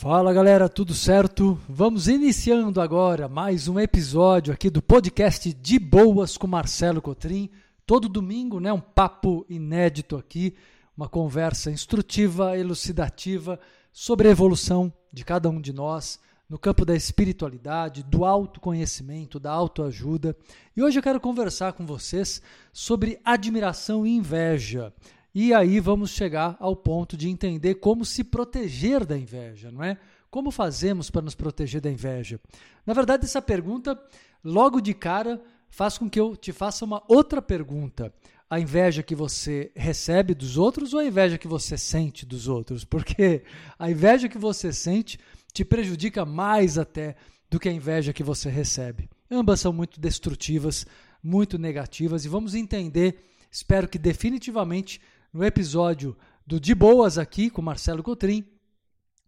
Fala galera, tudo certo? Vamos iniciando agora mais um episódio aqui do podcast De Boas com Marcelo Cotrim. Todo domingo, né? Um papo inédito aqui, uma conversa instrutiva, elucidativa sobre a evolução de cada um de nós no campo da espiritualidade, do autoconhecimento, da autoajuda. E hoje eu quero conversar com vocês sobre admiração e inveja. E aí vamos chegar ao ponto de entender como se proteger da inveja, não é? Como fazemos para nos proteger da inveja? Na verdade, essa pergunta, logo de cara, faz com que eu te faça uma outra pergunta. A inveja que você recebe dos outros ou a inveja que você sente dos outros? Porque a inveja que você sente te prejudica mais até do que a inveja que você recebe. Ambas são muito destrutivas, muito negativas e vamos entender, espero que definitivamente no episódio do De Boas aqui com Marcelo Cotrim,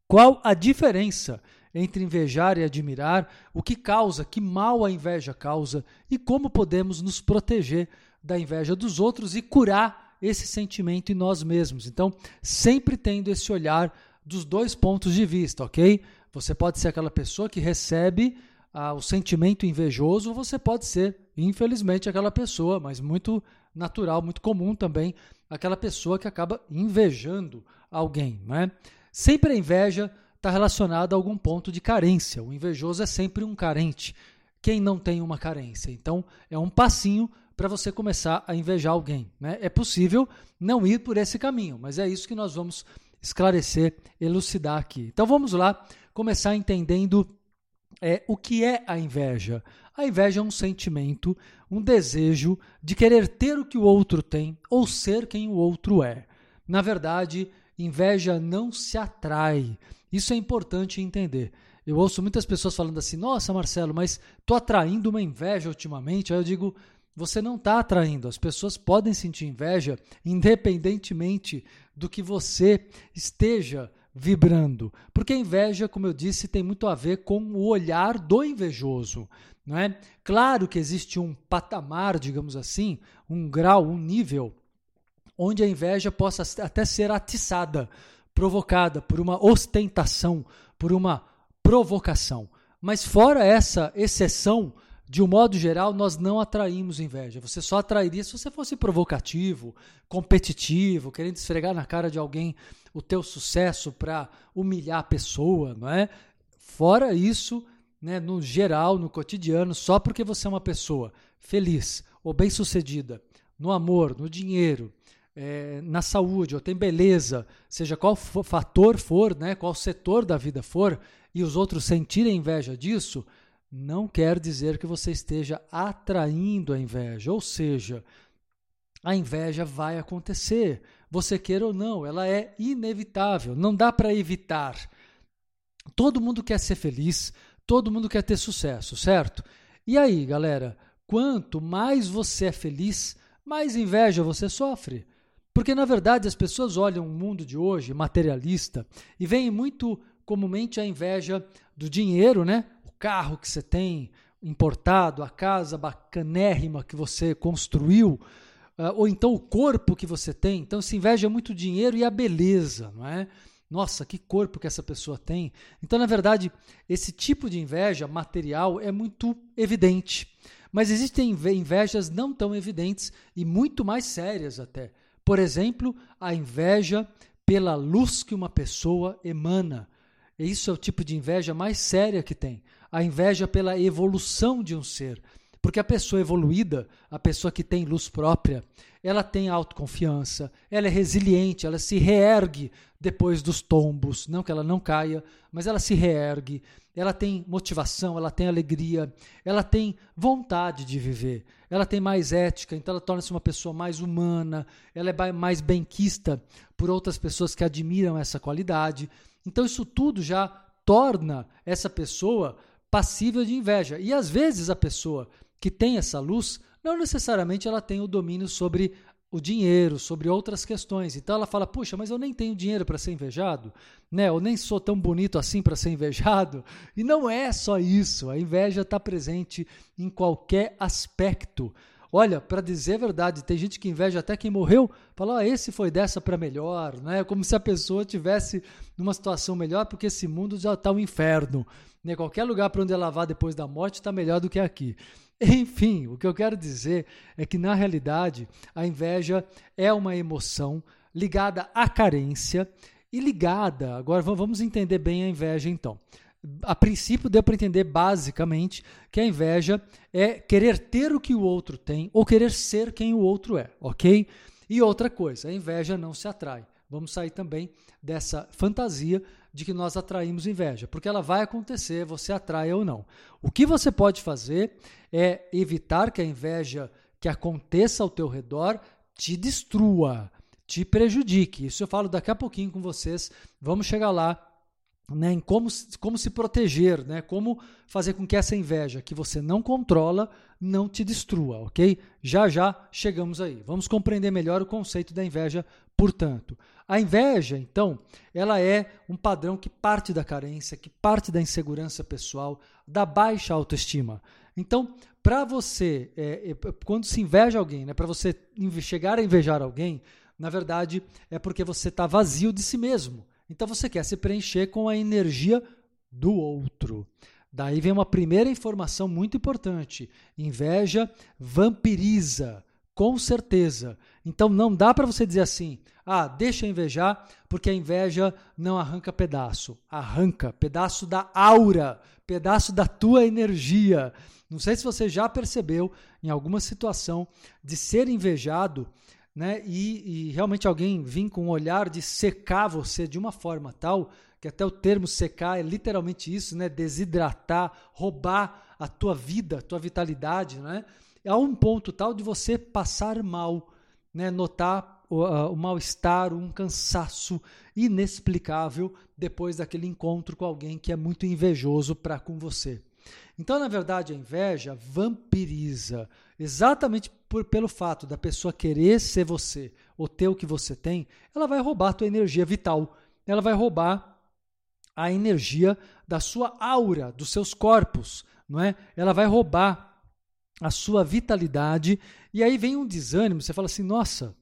qual a diferença entre invejar e admirar, o que causa, que mal a inveja causa e como podemos nos proteger da inveja dos outros e curar esse sentimento em nós mesmos. Então, sempre tendo esse olhar dos dois pontos de vista, ok? Você pode ser aquela pessoa que recebe o sentimento invejoso, você pode ser, infelizmente, aquela pessoa, mas muito natural, muito comum também, aquela pessoa que acaba invejando alguém. Né? Sempre a inveja está relacionada a algum ponto de carência. O invejoso é sempre um carente. Quem não tem uma carência? Então, é um passinho para você começar a invejar alguém. Né? É possível não ir por esse caminho, mas é isso que nós vamos esclarecer, elucidar aqui. Então, vamos lá começar entendendo é, o que é a inveja. A inveja é um sentimento, um desejo de querer ter o que o outro tem ou ser quem o outro é. Na verdade, inveja não se atrai. Isso é importante entender. Eu ouço muitas pessoas falando assim: nossa, Marcelo, mas estou atraindo uma inveja ultimamente. Aí eu digo: você não está atraindo. As pessoas podem sentir inveja independentemente do que você esteja vibrando. Porque a inveja, como eu disse, tem muito a ver com o olhar do invejoso. Não é? Claro que existe um patamar, digamos assim, um grau, um nível, onde a inveja possa até ser atiçada, provocada por uma ostentação, por uma provocação. Mas fora essa exceção, de um modo geral, nós não atraímos inveja. Você só atrairia se você fosse provocativo, competitivo, querendo esfregar na cara de alguém o teu sucesso para humilhar a pessoa, não é? Fora isso, né, no geral, no cotidiano, só porque você é uma pessoa feliz ou bem-sucedida no amor, no dinheiro, é, na saúde, ou tem beleza, seja qual fator for, né, qual setor da vida for, e os outros sentirem inveja disso, não quer dizer que você esteja atraindo a inveja. Ou seja, a inveja vai acontecer. Você queira ou não, ela é inevitável, não dá para evitar. Todo mundo quer ser feliz, todo mundo quer ter sucesso, certo? E aí, galera, quanto mais você é feliz, mais inveja você sofre. Porque, na verdade, as pessoas olham o mundo de hoje, materialista, e veem muito comumente a inveja do dinheiro, né? Carro que você tem importado, a casa bacanérrima que você construiu, uh, ou então o corpo que você tem. Então se inveja muito o dinheiro e a beleza, não é? Nossa, que corpo que essa pessoa tem. Então, na verdade, esse tipo de inveja material é muito evidente. Mas existem invejas não tão evidentes e muito mais sérias até. Por exemplo, a inveja pela luz que uma pessoa emana. Isso é o tipo de inveja mais séria que tem. A inveja pela evolução de um ser. Porque a pessoa evoluída, a pessoa que tem luz própria, ela tem autoconfiança, ela é resiliente, ela se reergue depois dos tombos, não que ela não caia, mas ela se reergue, ela tem motivação, ela tem alegria, ela tem vontade de viver, ela tem mais ética, então ela torna-se uma pessoa mais humana, ela é mais benquista por outras pessoas que admiram essa qualidade. Então isso tudo já torna essa pessoa passível de inveja. E às vezes a pessoa que tem essa luz, não necessariamente ela tem o domínio sobre o dinheiro, sobre outras questões. Então ela fala: "Puxa, mas eu nem tenho dinheiro para ser invejado, né? Eu nem sou tão bonito assim para ser invejado". E não é só isso. A inveja está presente em qualquer aspecto. Olha, para dizer a verdade, tem gente que inveja até quem morreu, fala, ah, esse foi dessa para melhor, né? Como se a pessoa tivesse numa situação melhor, porque esse mundo já está um inferno. Né? Qualquer lugar para onde ela vá depois da morte está melhor do que aqui. Enfim, o que eu quero dizer é que, na realidade, a inveja é uma emoção ligada à carência e ligada. Agora vamos entender bem a inveja então. A princípio deu para entender basicamente que a inveja é querer ter o que o outro tem ou querer ser quem o outro é, ok? E outra coisa, a inveja não se atrai. Vamos sair também dessa fantasia de que nós atraímos inveja, porque ela vai acontecer, você atrai ou não. O que você pode fazer é evitar que a inveja que aconteça ao teu redor te destrua, te prejudique. Isso eu falo daqui a pouquinho com vocês. Vamos chegar lá né, em como, como se proteger, né, como fazer com que essa inveja que você não controla não te destrua, ok? Já já chegamos aí. Vamos compreender melhor o conceito da inveja, portanto. A inveja, então, ela é um padrão que parte da carência, que parte da insegurança pessoal, da baixa autoestima. Então, para você, é, é, quando se inveja alguém, né, para você chegar a invejar alguém, na verdade é porque você está vazio de si mesmo. Então você quer se preencher com a energia do outro. Daí vem uma primeira informação muito importante: inveja vampiriza, com certeza. Então não dá para você dizer assim: ah, deixa invejar, porque a inveja não arranca pedaço. Arranca pedaço da aura, pedaço da tua energia. Não sei se você já percebeu em alguma situação de ser invejado, né? E, e realmente alguém vir com um olhar de secar você de uma forma tal que até o termo secar é literalmente isso, né? Desidratar, roubar a tua vida, a tua vitalidade, né? A um ponto tal de você passar mal, né? Notar o, o mal-estar, um cansaço inexplicável depois daquele encontro com alguém que é muito invejoso para com você. Então, na verdade, a inveja vampiriza, exatamente por, pelo fato da pessoa querer ser você ou ter o que você tem, ela vai roubar a tua energia vital, ela vai roubar a energia da sua aura, dos seus corpos, não é? Ela vai roubar a sua vitalidade e aí vem um desânimo, você fala assim: "Nossa,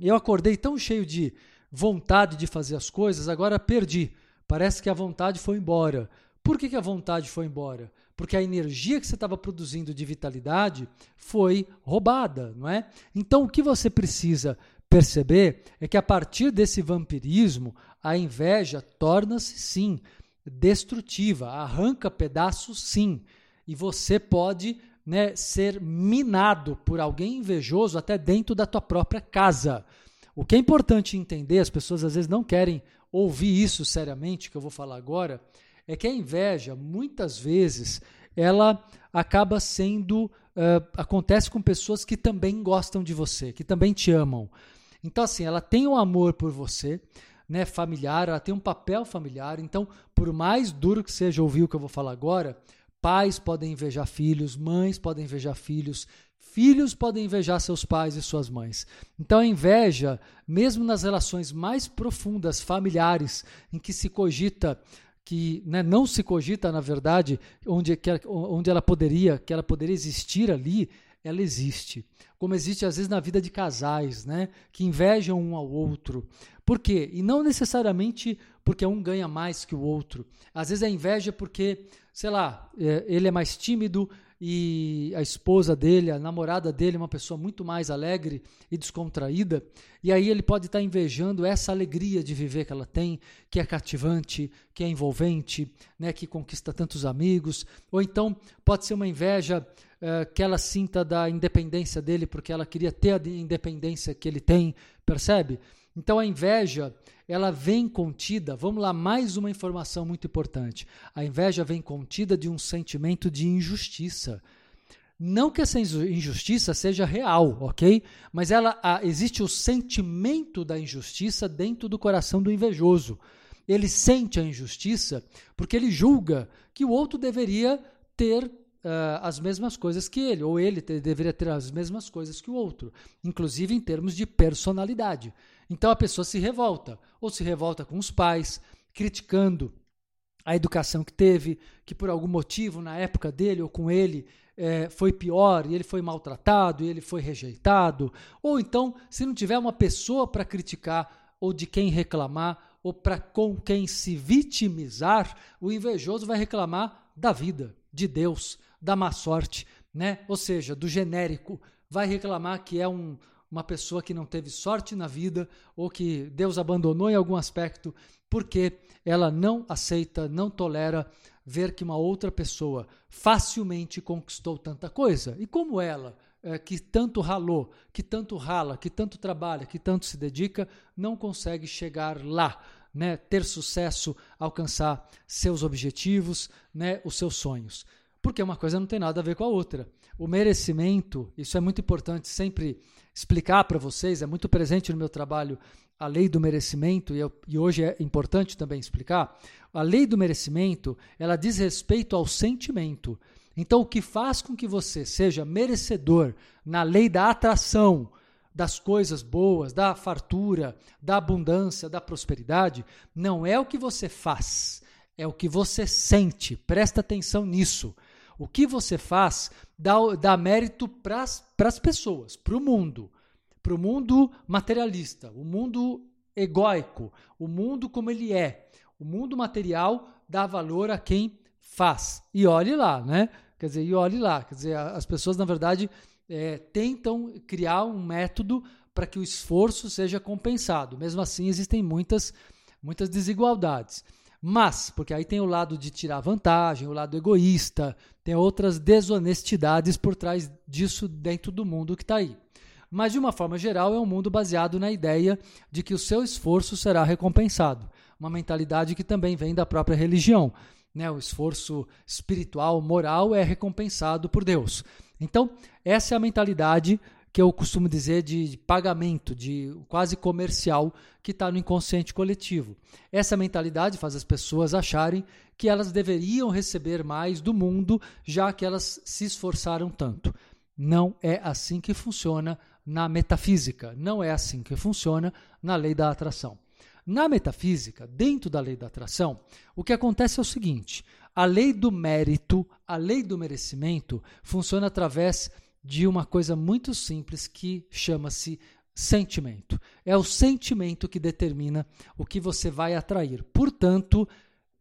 eu acordei tão cheio de vontade de fazer as coisas, agora perdi. Parece que a vontade foi embora. Por que, que a vontade foi embora? Porque a energia que você estava produzindo de vitalidade foi roubada, não é? Então, o que você precisa perceber é que a partir desse vampirismo, a inveja torna-se sim destrutiva, arranca pedaços sim, e você pode né, ser minado por alguém invejoso até dentro da tua própria casa. O que é importante entender, as pessoas às vezes não querem ouvir isso seriamente, que eu vou falar agora, é que a inveja, muitas vezes, ela acaba sendo. Uh, acontece com pessoas que também gostam de você, que também te amam. Então, assim, ela tem um amor por você, né, familiar, ela tem um papel familiar. Então, por mais duro que seja ouvir o que eu vou falar agora, pais podem invejar filhos, mães podem invejar filhos, filhos podem invejar seus pais e suas mães. Então, a inveja, mesmo nas relações mais profundas familiares, em que se cogita que né, não se cogita, na verdade, onde, que, onde ela poderia, que ela poderia existir ali, ela existe. Como existe às vezes na vida de casais, né, que invejam um ao outro. Por quê? E não necessariamente porque um ganha mais que o outro. Às vezes a inveja é porque, sei lá, é, ele é mais tímido e a esposa dele, a namorada dele, uma pessoa muito mais alegre e descontraída, e aí ele pode estar invejando essa alegria de viver que ela tem, que é cativante, que é envolvente, né, que conquista tantos amigos, ou então pode ser uma inveja uh, que ela sinta da independência dele, porque ela queria ter a independência que ele tem, percebe? Então a inveja, ela vem contida, vamos lá, mais uma informação muito importante. A inveja vem contida de um sentimento de injustiça. Não que essa injustiça seja real, ok? Mas ela a, existe o sentimento da injustiça dentro do coração do invejoso. Ele sente a injustiça porque ele julga que o outro deveria ter Uh, as mesmas coisas que ele, ou ele deveria ter as mesmas coisas que o outro, inclusive em termos de personalidade. Então a pessoa se revolta, ou se revolta com os pais, criticando a educação que teve, que por algum motivo na época dele ou com ele é, foi pior e ele foi maltratado e ele foi rejeitado. Ou então, se não tiver uma pessoa para criticar ou de quem reclamar ou para com quem se vitimizar, o invejoso vai reclamar da vida, de Deus, da má sorte, né? Ou seja, do genérico. Vai reclamar que é um, uma pessoa que não teve sorte na vida ou que Deus abandonou em algum aspecto porque ela não aceita, não tolera ver que uma outra pessoa facilmente conquistou tanta coisa. E como ela, é, que tanto ralou, que tanto rala, que tanto trabalha, que tanto se dedica, não consegue chegar lá, né? ter sucesso, alcançar seus objetivos, né? os seus sonhos. Porque uma coisa não tem nada a ver com a outra. O merecimento, isso é muito importante sempre explicar para vocês, é muito presente no meu trabalho a lei do merecimento, e, eu, e, hoje é importante também explicar, a lei do merecimento, ela diz respeito ao sentimento. Então, o que faz com que você seja merecedor na lei da atração das coisas boas, da fartura, da abundância, da prosperidade, não é o que você faz, é o que você sente. Presta atenção nisso. O que você faz dá, dá mérito para as pessoas, para o mundo para o mundo materialista, o mundo egóico, o mundo como ele é. O mundo material dá valor a quem faz. E olhe lá, né? Quer dizer, e olhe lá. Quer dizer, as pessoas, na verdade, é, tentam criar um método para que o esforço seja compensado. Mesmo assim, existem muitas, muitas desigualdades. Mas, porque aí tem o lado de tirar vantagem, o lado egoísta, tem outras desonestidades por trás disso dentro do mundo que está aí. Mas, de uma forma geral, é um mundo baseado na ideia de que o seu esforço será recompensado. Uma mentalidade que também vem da própria religião. Né? O esforço espiritual, moral é recompensado por Deus. Então, essa é a mentalidade que eu costumo dizer de pagamento, de quase comercial, que está no inconsciente coletivo. Essa mentalidade faz as pessoas acharem que elas deveriam receber mais do mundo, já que elas se esforçaram tanto. Não é assim que funciona na metafísica. Não é assim que funciona na lei da atração. Na metafísica, dentro da lei da atração, o que acontece é o seguinte: a lei do mérito, a lei do merecimento, funciona através de uma coisa muito simples que chama-se sentimento. É o sentimento que determina o que você vai atrair. Portanto,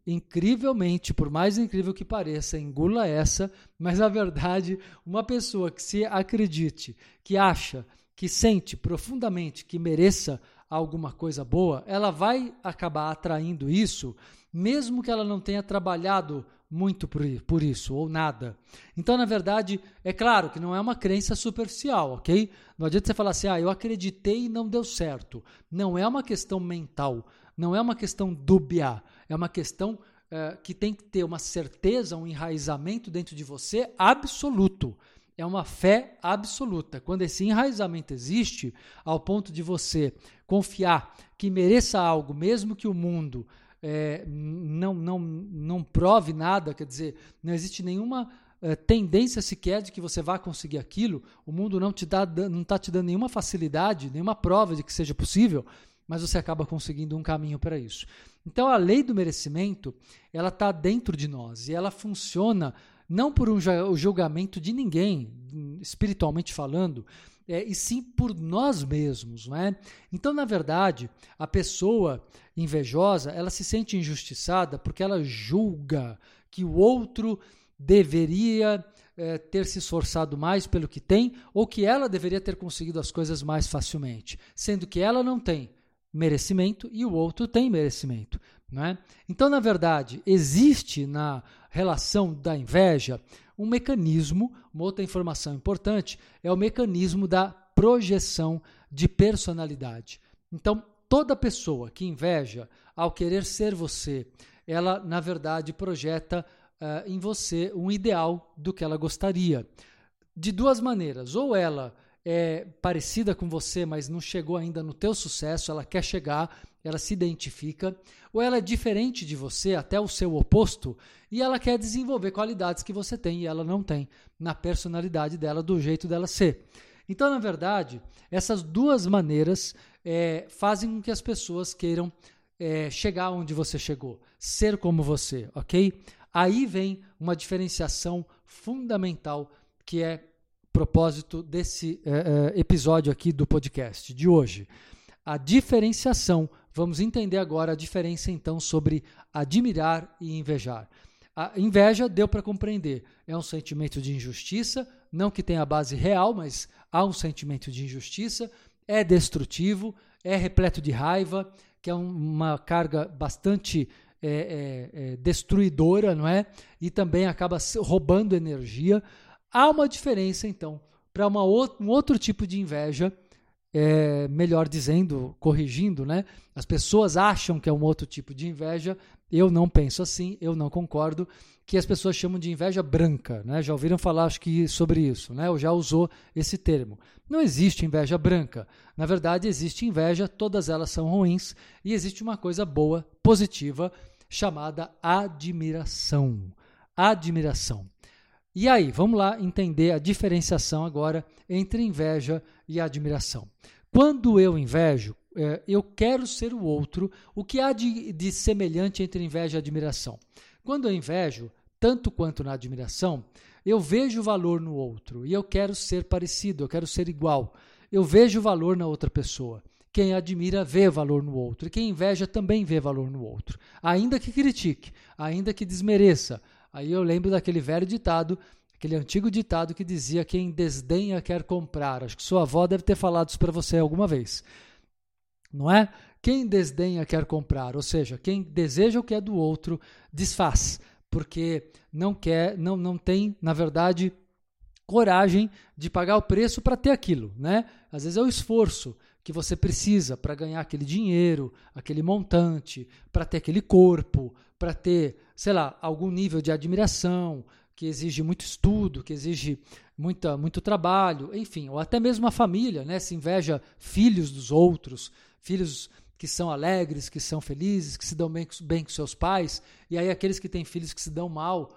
incrivelmente, por mais incrível que pareça, engula essa, mas a verdade, uma pessoa que se acredite, que acha que sente profundamente que mereça alguma coisa boa, ela vai acabar atraindo isso, mesmo que ela não tenha trabalhado muito por, por isso, ou nada. Então, na verdade, é claro que não é uma crença superficial, ok? Não adianta você falar assim, ah, eu acreditei e não deu certo. Não é uma questão mental, não é uma questão dúbia, é uma questão é, que tem que ter uma certeza, um enraizamento dentro de você absoluto é uma fé absoluta. Quando esse enraizamento existe, ao ponto de você confiar que mereça algo, mesmo que o mundo é, não, não, não prove nada, quer dizer, não existe nenhuma é, tendência sequer de que você vá conseguir aquilo, o mundo não está te dando nenhuma facilidade, nenhuma prova de que seja possível, mas você acaba conseguindo um caminho para isso. Então a lei do merecimento, ela está dentro de nós e ela funciona não por um julgamento de ninguém, espiritualmente falando, é, e sim por nós mesmos, não é? Então, na verdade, a pessoa invejosa, ela se sente injustiçada porque ela julga que o outro deveria é, ter se esforçado mais pelo que tem ou que ela deveria ter conseguido as coisas mais facilmente, sendo que ela não tem merecimento e o outro tem merecimento. Né? Então, na verdade, existe na relação da inveja um mecanismo, uma outra informação importante, é o mecanismo da projeção de personalidade. Então, toda pessoa que inveja, ao querer ser você, ela, na verdade, projeta uh, em você um ideal do que ela gostaria. De duas maneiras, ou ela é parecida com você, mas não chegou ainda no teu sucesso, ela quer chegar, ela se identifica, ou ela é diferente de você, até o seu oposto, e ela quer desenvolver qualidades que você tem e ela não tem, na personalidade dela, do jeito dela ser. Então, na verdade, essas duas maneiras é, fazem com que as pessoas queiram é, chegar onde você chegou, ser como você, ok? Aí vem uma diferenciação fundamental que é propósito desse é, é, episódio aqui do podcast de hoje. A diferenciação. Vamos entender agora a diferença então sobre admirar e invejar. A inveja deu para compreender. É um sentimento de injustiça, não que tenha base real, mas há um sentimento de injustiça, é destrutivo, é repleto de raiva, que é uma carga bastante é, é, é, destruidora, não é? E também acaba roubando energia. Há uma diferença, então, para um outro tipo de inveja, é, melhor dizendo, corrigindo, né? As pessoas acham que é um outro tipo de inveja. Eu não penso assim, eu não concordo. Que as pessoas chamam de inveja branca, né? Já ouviram falar, acho que sobre isso, né? Ou já usou esse termo. Não existe inveja branca. Na verdade, existe inveja, todas elas são ruins e existe uma coisa boa, positiva, chamada admiração. Admiração. E aí, vamos lá entender a diferenciação agora entre inveja e admiração. Quando eu invejo, é, eu quero ser o outro. O que há de, de semelhante entre inveja e admiração? Quando eu invejo, tanto quanto na admiração, eu vejo valor no outro e eu quero ser parecido, eu quero ser igual. Eu vejo valor na outra pessoa. Quem admira vê valor no outro, e quem inveja também vê valor no outro, ainda que critique, ainda que desmereça, Aí eu lembro daquele velho ditado, aquele antigo ditado que dizia: quem desdenha quer comprar. Acho que sua avó deve ter falado isso para você alguma vez. Não é? Quem desdenha quer comprar, ou seja, quem deseja o que é do outro desfaz, porque não quer, não, não tem, na verdade, coragem de pagar o preço para ter aquilo, né? Às vezes é o esforço que você precisa para ganhar aquele dinheiro, aquele montante, para ter aquele corpo, para ter, sei lá, algum nível de admiração, que exige muito estudo, que exige muita, muito trabalho, enfim, ou até mesmo a família, né? Se inveja filhos dos outros, filhos que são alegres, que são felizes, que se dão bem, bem com seus pais, e aí aqueles que têm filhos que se dão mal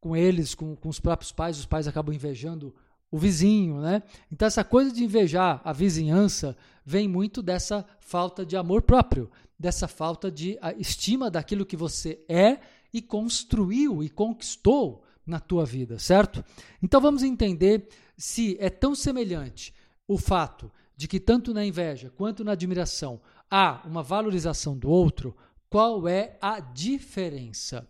com eles, com, com os próprios pais, os pais acabam invejando o vizinho, né? Então essa coisa de invejar a vizinhança vem muito dessa falta de amor próprio, dessa falta de estima daquilo que você é e construiu e conquistou na tua vida, certo? Então vamos entender se é tão semelhante o fato de que tanto na inveja quanto na admiração há uma valorização do outro, qual é a diferença?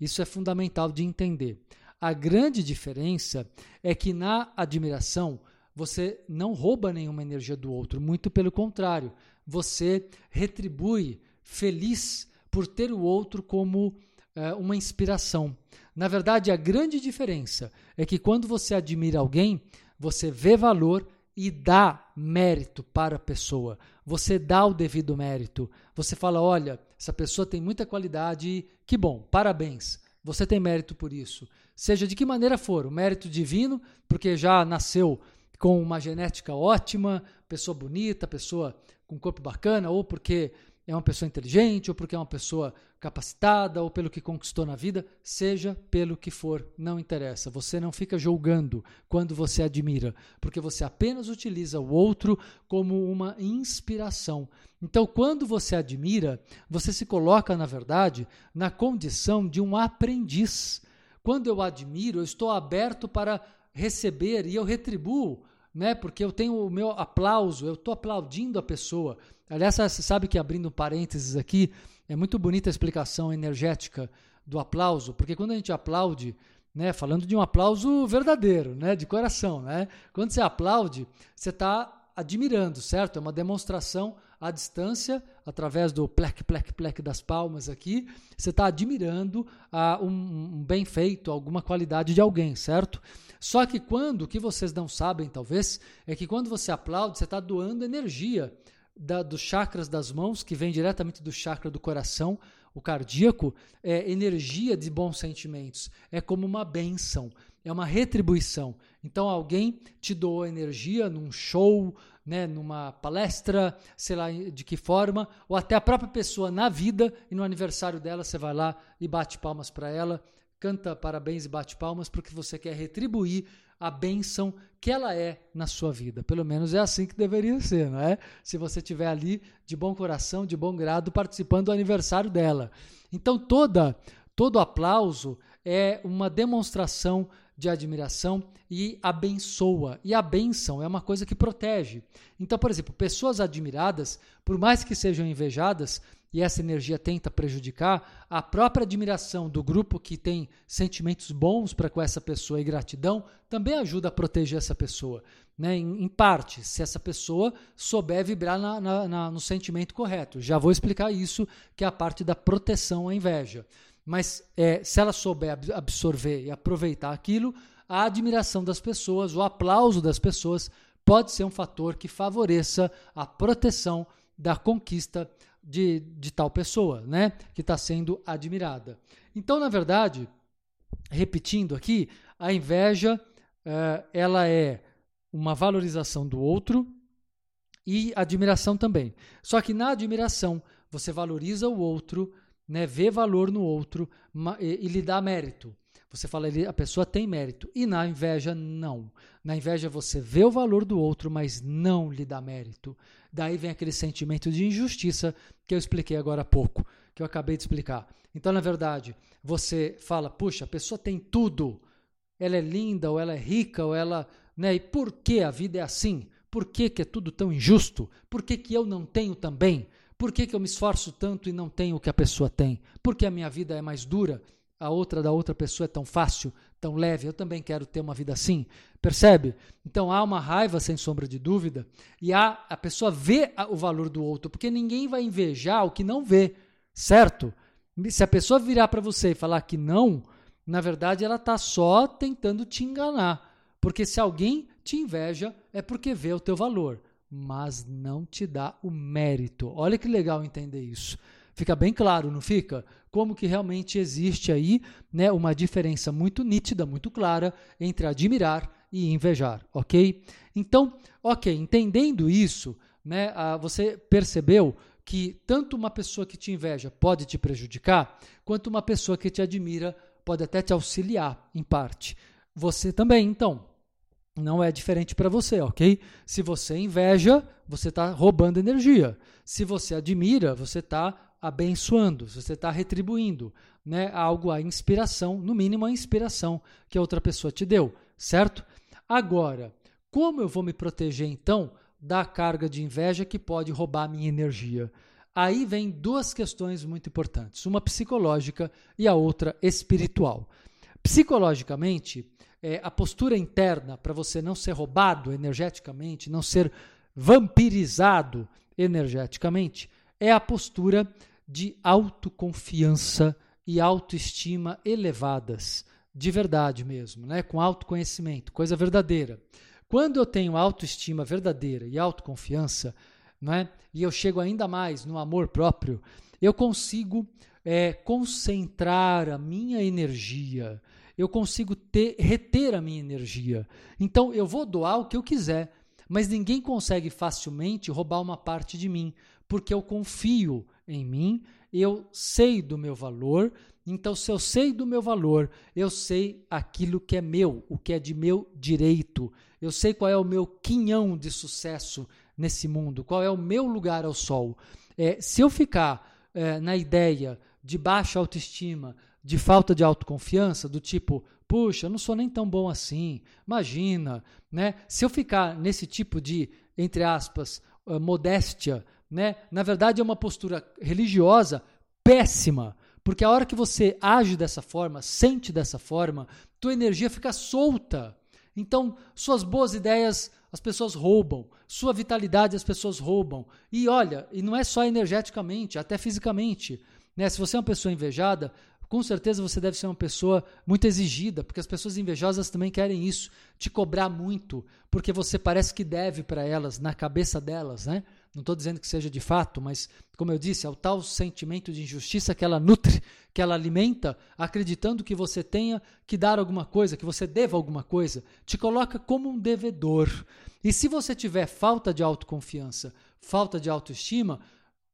Isso é fundamental de entender. A grande diferença é que na admiração você não rouba nenhuma energia do outro, muito pelo contrário, você retribui feliz por ter o outro como é, uma inspiração. Na verdade, a grande diferença é que quando você admira alguém, você vê valor e dá mérito para a pessoa. Você dá o devido mérito. Você fala: olha, essa pessoa tem muita qualidade, que bom, parabéns. Você tem mérito por isso seja de que maneira for, o mérito divino, porque já nasceu com uma genética ótima, pessoa bonita, pessoa com corpo bacana, ou porque é uma pessoa inteligente, ou porque é uma pessoa capacitada, ou pelo que conquistou na vida, seja pelo que for, não interessa. Você não fica julgando quando você admira, porque você apenas utiliza o outro como uma inspiração. Então, quando você admira, você se coloca, na verdade, na condição de um aprendiz. Quando eu admiro, eu estou aberto para receber e eu retribuo, né? Porque eu tenho o meu aplauso, eu estou aplaudindo a pessoa. Aliás, você sabe que abrindo parênteses aqui, é muito bonita a explicação energética do aplauso, porque quando a gente aplaude, né, falando de um aplauso verdadeiro, né, de coração, né? Quando você aplaude, você está admirando, certo? É uma demonstração à distância, através do plec, plec, plec das palmas aqui, você está admirando ah, um, um bem feito, alguma qualidade de alguém, certo? Só que quando, o que vocês não sabem talvez, é que quando você aplaude, você está doando energia da, dos chakras das mãos, que vem diretamente do chakra do coração, o cardíaco, é energia de bons sentimentos. É como uma benção, é uma retribuição. Então alguém te doou energia num show, né, numa palestra, sei lá de que forma, ou até a própria pessoa na vida e no aniversário dela você vai lá e bate palmas para ela, canta parabéns e bate palmas porque você quer retribuir a bênção que ela é na sua vida. Pelo menos é assim que deveria ser, não é? Se você estiver ali de bom coração, de bom grado, participando do aniversário dela. Então toda todo aplauso é uma demonstração de admiração e abençoa. E a benção é uma coisa que protege. Então, por exemplo, pessoas admiradas, por mais que sejam invejadas, e essa energia tenta prejudicar, a própria admiração do grupo que tem sentimentos bons para com essa pessoa e gratidão também ajuda a proteger essa pessoa. Né? Em, em parte, se essa pessoa souber vibrar na, na, na, no sentimento correto. Já vou explicar isso, que é a parte da proteção à inveja. Mas é, se ela souber absorver e aproveitar aquilo, a admiração das pessoas, o aplauso das pessoas pode ser um fator que favoreça a proteção da conquista de, de tal pessoa, né? Que está sendo admirada. Então, na verdade, repetindo aqui, a inveja uh, ela é uma valorização do outro e admiração também. Só que na admiração você valoriza o outro, né, vê valor no outro e, e lhe dá mérito. Você fala, a pessoa tem mérito. E na inveja, não. Na inveja, você vê o valor do outro, mas não lhe dá mérito. Daí vem aquele sentimento de injustiça que eu expliquei agora há pouco, que eu acabei de explicar. Então, na verdade, você fala, puxa, a pessoa tem tudo. Ela é linda, ou ela é rica, ou ela. Né? E por que a vida é assim? Por que, que é tudo tão injusto? Por que, que eu não tenho também? Por que, que eu me esforço tanto e não tenho o que a pessoa tem? Por que a minha vida é mais dura? A outra da outra pessoa é tão fácil, tão leve. Eu também quero ter uma vida assim. Percebe? Então há uma raiva sem sombra de dúvida e há a pessoa vê o valor do outro, porque ninguém vai invejar o que não vê, certo? Se a pessoa virar para você e falar que não, na verdade ela está só tentando te enganar. Porque se alguém te inveja, é porque vê o teu valor mas não te dá o mérito. Olha que legal entender isso. Fica bem claro, não fica? Como que realmente existe aí né, uma diferença muito nítida, muito clara entre admirar e invejar, ok? Então, ok, entendendo isso, né, você percebeu que tanto uma pessoa que te inveja pode te prejudicar, quanto uma pessoa que te admira pode até te auxiliar em parte. Você também, então, não é diferente para você, ok? Se você inveja, você está roubando energia. Se você admira, você está abençoando, você está retribuindo né, algo, a inspiração, no mínimo a inspiração que a outra pessoa te deu, certo? Agora, como eu vou me proteger então da carga de inveja que pode roubar minha energia? Aí vem duas questões muito importantes, uma psicológica e a outra espiritual. Psicologicamente, é, a postura interna para você não ser roubado energeticamente, não ser vampirizado energeticamente, é a postura de autoconfiança e autoestima elevadas, de verdade mesmo, né? com autoconhecimento, coisa verdadeira. Quando eu tenho autoestima verdadeira e autoconfiança, né? e eu chego ainda mais no amor próprio, eu consigo é, concentrar a minha energia, eu consigo ter, reter a minha energia. Então eu vou doar o que eu quiser, mas ninguém consegue facilmente roubar uma parte de mim, porque eu confio em mim, eu sei do meu valor. Então, se eu sei do meu valor, eu sei aquilo que é meu, o que é de meu direito. Eu sei qual é o meu quinhão de sucesso nesse mundo, qual é o meu lugar ao sol. É, se eu ficar é, na ideia de baixa autoestima, de falta de autoconfiança, do tipo, puxa, eu não sou nem tão bom assim, imagina, né? Se eu ficar nesse tipo de, entre aspas, uh, modéstia, né? Na verdade é uma postura religiosa péssima, porque a hora que você age dessa forma, sente dessa forma, tua energia fica solta. Então, suas boas ideias as pessoas roubam, sua vitalidade as pessoas roubam. E olha, e não é só energeticamente, até fisicamente. Né? Se você é uma pessoa invejada, com certeza você deve ser uma pessoa muito exigida, porque as pessoas invejosas também querem isso, te cobrar muito, porque você parece que deve para elas, na cabeça delas, né? Não estou dizendo que seja de fato, mas, como eu disse, é o tal sentimento de injustiça que ela nutre, que ela alimenta, acreditando que você tenha que dar alguma coisa, que você deva alguma coisa, te coloca como um devedor. E se você tiver falta de autoconfiança, falta de autoestima,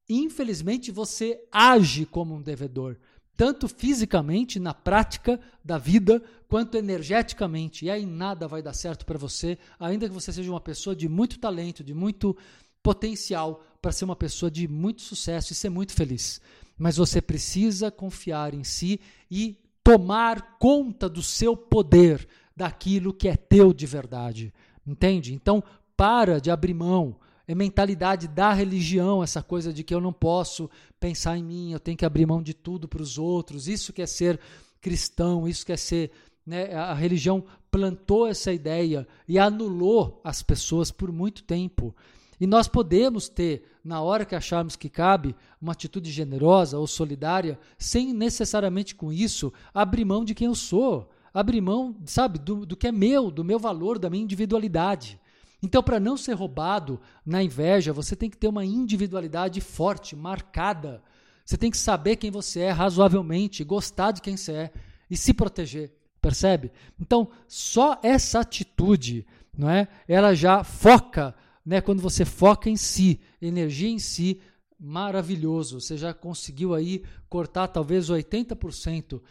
infelizmente você age como um devedor tanto fisicamente, na prática da vida, quanto energeticamente. E aí nada vai dar certo para você, ainda que você seja uma pessoa de muito talento, de muito potencial para ser uma pessoa de muito sucesso e ser muito feliz. Mas você precisa confiar em si e tomar conta do seu poder, daquilo que é teu de verdade. Entende? Então, para de abrir mão. É mentalidade da religião, essa coisa de que eu não posso pensar em mim, eu tenho que abrir mão de tudo para os outros. Isso quer ser cristão, isso quer ser. Né, a religião plantou essa ideia e anulou as pessoas por muito tempo. E nós podemos ter, na hora que acharmos que cabe, uma atitude generosa ou solidária, sem necessariamente com isso abrir mão de quem eu sou, abrir mão, sabe, do, do que é meu, do meu valor, da minha individualidade. Então, para não ser roubado na inveja, você tem que ter uma individualidade forte, marcada. Você tem que saber quem você é razoavelmente, gostar de quem você é e se proteger, percebe? Então, só essa atitude, não é? Ela já foca, né, quando você foca em si, energia em si, maravilhoso. Você já conseguiu aí cortar talvez 80%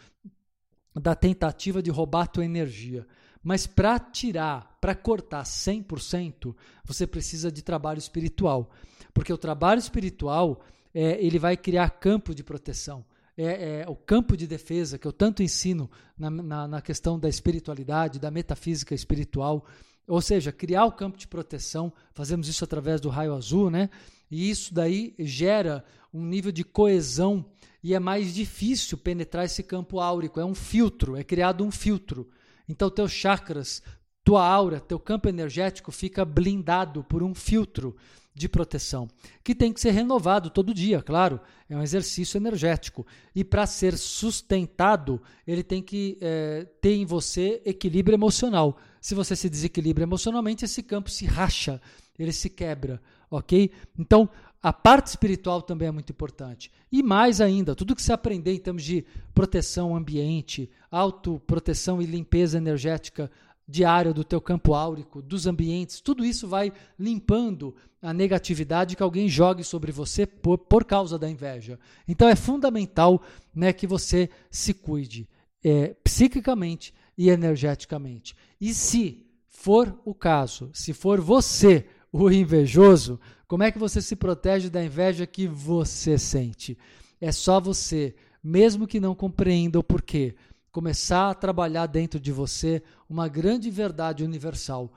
da tentativa de roubar a tua energia. Mas para tirar, para cortar 100%, você precisa de trabalho espiritual. Porque o trabalho espiritual, é, ele vai criar campo de proteção. É, é, o campo de defesa que eu tanto ensino na, na, na questão da espiritualidade, da metafísica espiritual. Ou seja, criar o campo de proteção, fazemos isso através do raio azul, né? E isso daí gera um nível de coesão e é mais difícil penetrar esse campo áurico. É um filtro, é criado um filtro. Então, teus chakras, tua aura, teu campo energético fica blindado por um filtro de proteção, que tem que ser renovado todo dia, claro, é um exercício energético. E para ser sustentado, ele tem que é, ter em você equilíbrio emocional. Se você se desequilibra emocionalmente, esse campo se racha, ele se quebra, ok? Então, a parte espiritual também é muito importante. E mais ainda, tudo que você aprender em termos de proteção ambiente, autoproteção e limpeza energética diária do teu campo áurico, dos ambientes, tudo isso vai limpando a negatividade que alguém jogue sobre você por, por causa da inveja. Então é fundamental né, que você se cuide é, psiquicamente e energeticamente. E se for o caso, se for você o invejoso, como é que você se protege da inveja que você sente? É só você, mesmo que não compreenda o porquê, começar a trabalhar dentro de você uma grande verdade universal.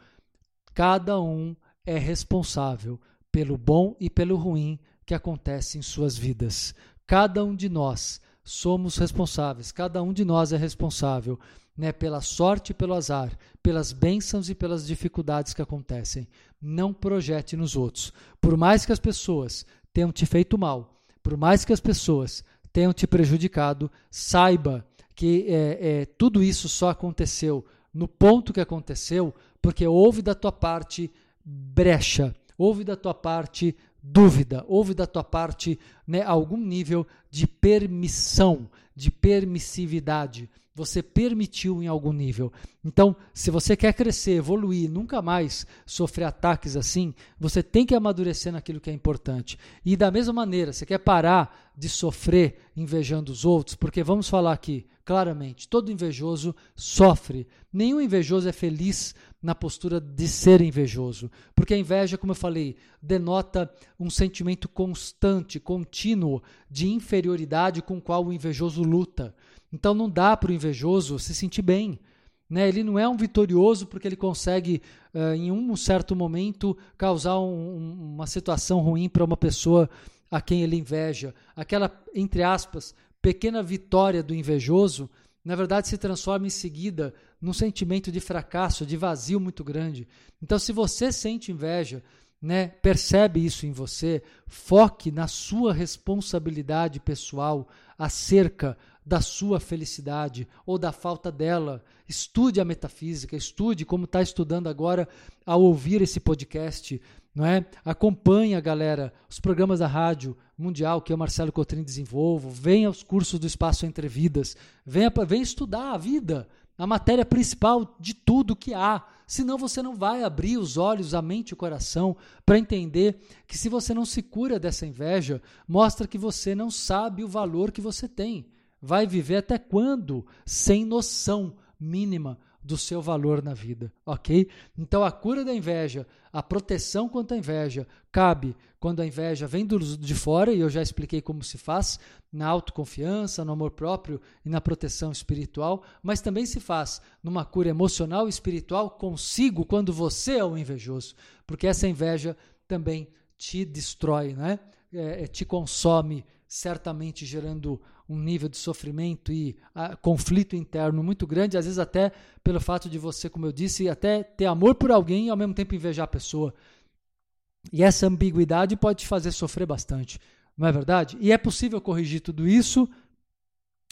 Cada um é responsável pelo bom e pelo ruim que acontece em suas vidas. Cada um de nós somos responsáveis, cada um de nós é responsável né, pela sorte e pelo azar, pelas bênçãos e pelas dificuldades que acontecem. Não projete nos outros. Por mais que as pessoas tenham te feito mal, por mais que as pessoas tenham te prejudicado, saiba que é, é, tudo isso só aconteceu no ponto que aconteceu porque houve da tua parte brecha, houve da tua parte dúvida, houve da tua parte né, algum nível de permissão, de permissividade você permitiu em algum nível. Então, se você quer crescer, evoluir, nunca mais sofrer ataques assim, você tem que amadurecer naquilo que é importante. E da mesma maneira, você quer parar de sofrer invejando os outros, porque vamos falar aqui claramente, todo invejoso sofre. Nenhum invejoso é feliz na postura de ser invejoso, porque a inveja, como eu falei, denota um sentimento constante, contínuo de inferioridade com o qual o invejoso luta. Então não dá para o invejoso se sentir bem. Né? Ele não é um vitorioso porque ele consegue, uh, em um certo momento, causar um, uma situação ruim para uma pessoa a quem ele inveja. Aquela, entre aspas, pequena vitória do invejoso, na verdade se transforma em seguida num sentimento de fracasso, de vazio muito grande. Então, se você sente inveja, né, percebe isso em você, foque na sua responsabilidade pessoal acerca da sua felicidade ou da falta dela. Estude a metafísica, estude como está estudando agora ao ouvir esse podcast. Não é? Acompanhe, galera, os programas da Rádio Mundial que o Marcelo Cotrim desenvolvo. Venha aos cursos do Espaço Entre Vidas. Venha, venha estudar a vida, a matéria principal de tudo que há. Senão você não vai abrir os olhos, a mente e o coração para entender que se você não se cura dessa inveja, mostra que você não sabe o valor que você tem. Vai viver até quando sem noção mínima do seu valor na vida, ok? Então a cura da inveja, a proteção contra a inveja, cabe quando a inveja vem do, de fora, e eu já expliquei como se faz, na autoconfiança, no amor próprio e na proteção espiritual, mas também se faz numa cura emocional e espiritual consigo quando você é o invejoso, porque essa inveja também te destrói, né? É, é te consome, certamente gerando um nível de sofrimento e a, conflito interno muito grande, às vezes até pelo fato de você, como eu disse, até ter amor por alguém e ao mesmo tempo invejar a pessoa. E essa ambiguidade pode te fazer sofrer bastante, não é verdade? E é possível corrigir tudo isso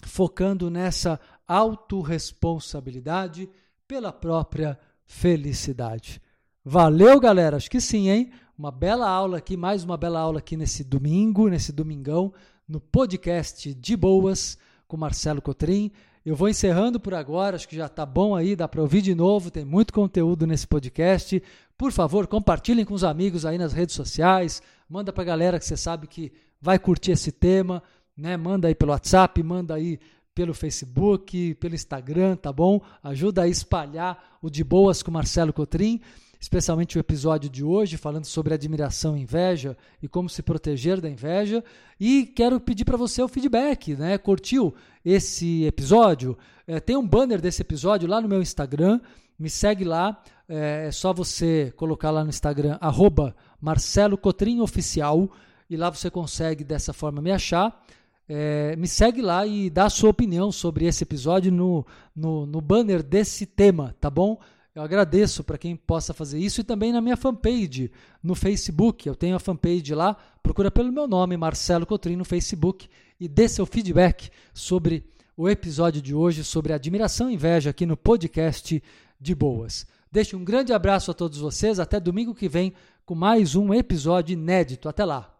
focando nessa autorresponsabilidade pela própria felicidade. Valeu, galera. Acho que sim, hein? Uma bela aula aqui, mais uma bela aula aqui nesse domingo, nesse domingão no podcast De Boas com Marcelo Cotrim. Eu vou encerrando por agora, acho que já está bom aí, dá para ouvir de novo, tem muito conteúdo nesse podcast. Por favor, compartilhem com os amigos aí nas redes sociais, manda para a galera que você sabe que vai curtir esse tema, né? Manda aí pelo WhatsApp, manda aí pelo Facebook, pelo Instagram, tá bom? Ajuda a espalhar o De Boas com Marcelo Cotrim especialmente o episódio de hoje, falando sobre admiração e inveja e como se proteger da inveja. E quero pedir para você o feedback, né? Curtiu esse episódio? É, tem um banner desse episódio lá no meu Instagram. Me segue lá. É, é só você colocar lá no Instagram, arroba Marcelo Cotrim Oficial, e lá você consegue dessa forma me achar. É, me segue lá e dá a sua opinião sobre esse episódio no, no, no banner desse tema, tá bom? Eu agradeço para quem possa fazer isso e também na minha fanpage no Facebook. Eu tenho a fanpage lá, procura pelo meu nome, Marcelo Cotrim, no Facebook e dê seu feedback sobre o episódio de hoje, sobre admiração e inveja aqui no podcast de Boas. Deixo um grande abraço a todos vocês. Até domingo que vem com mais um episódio inédito. Até lá!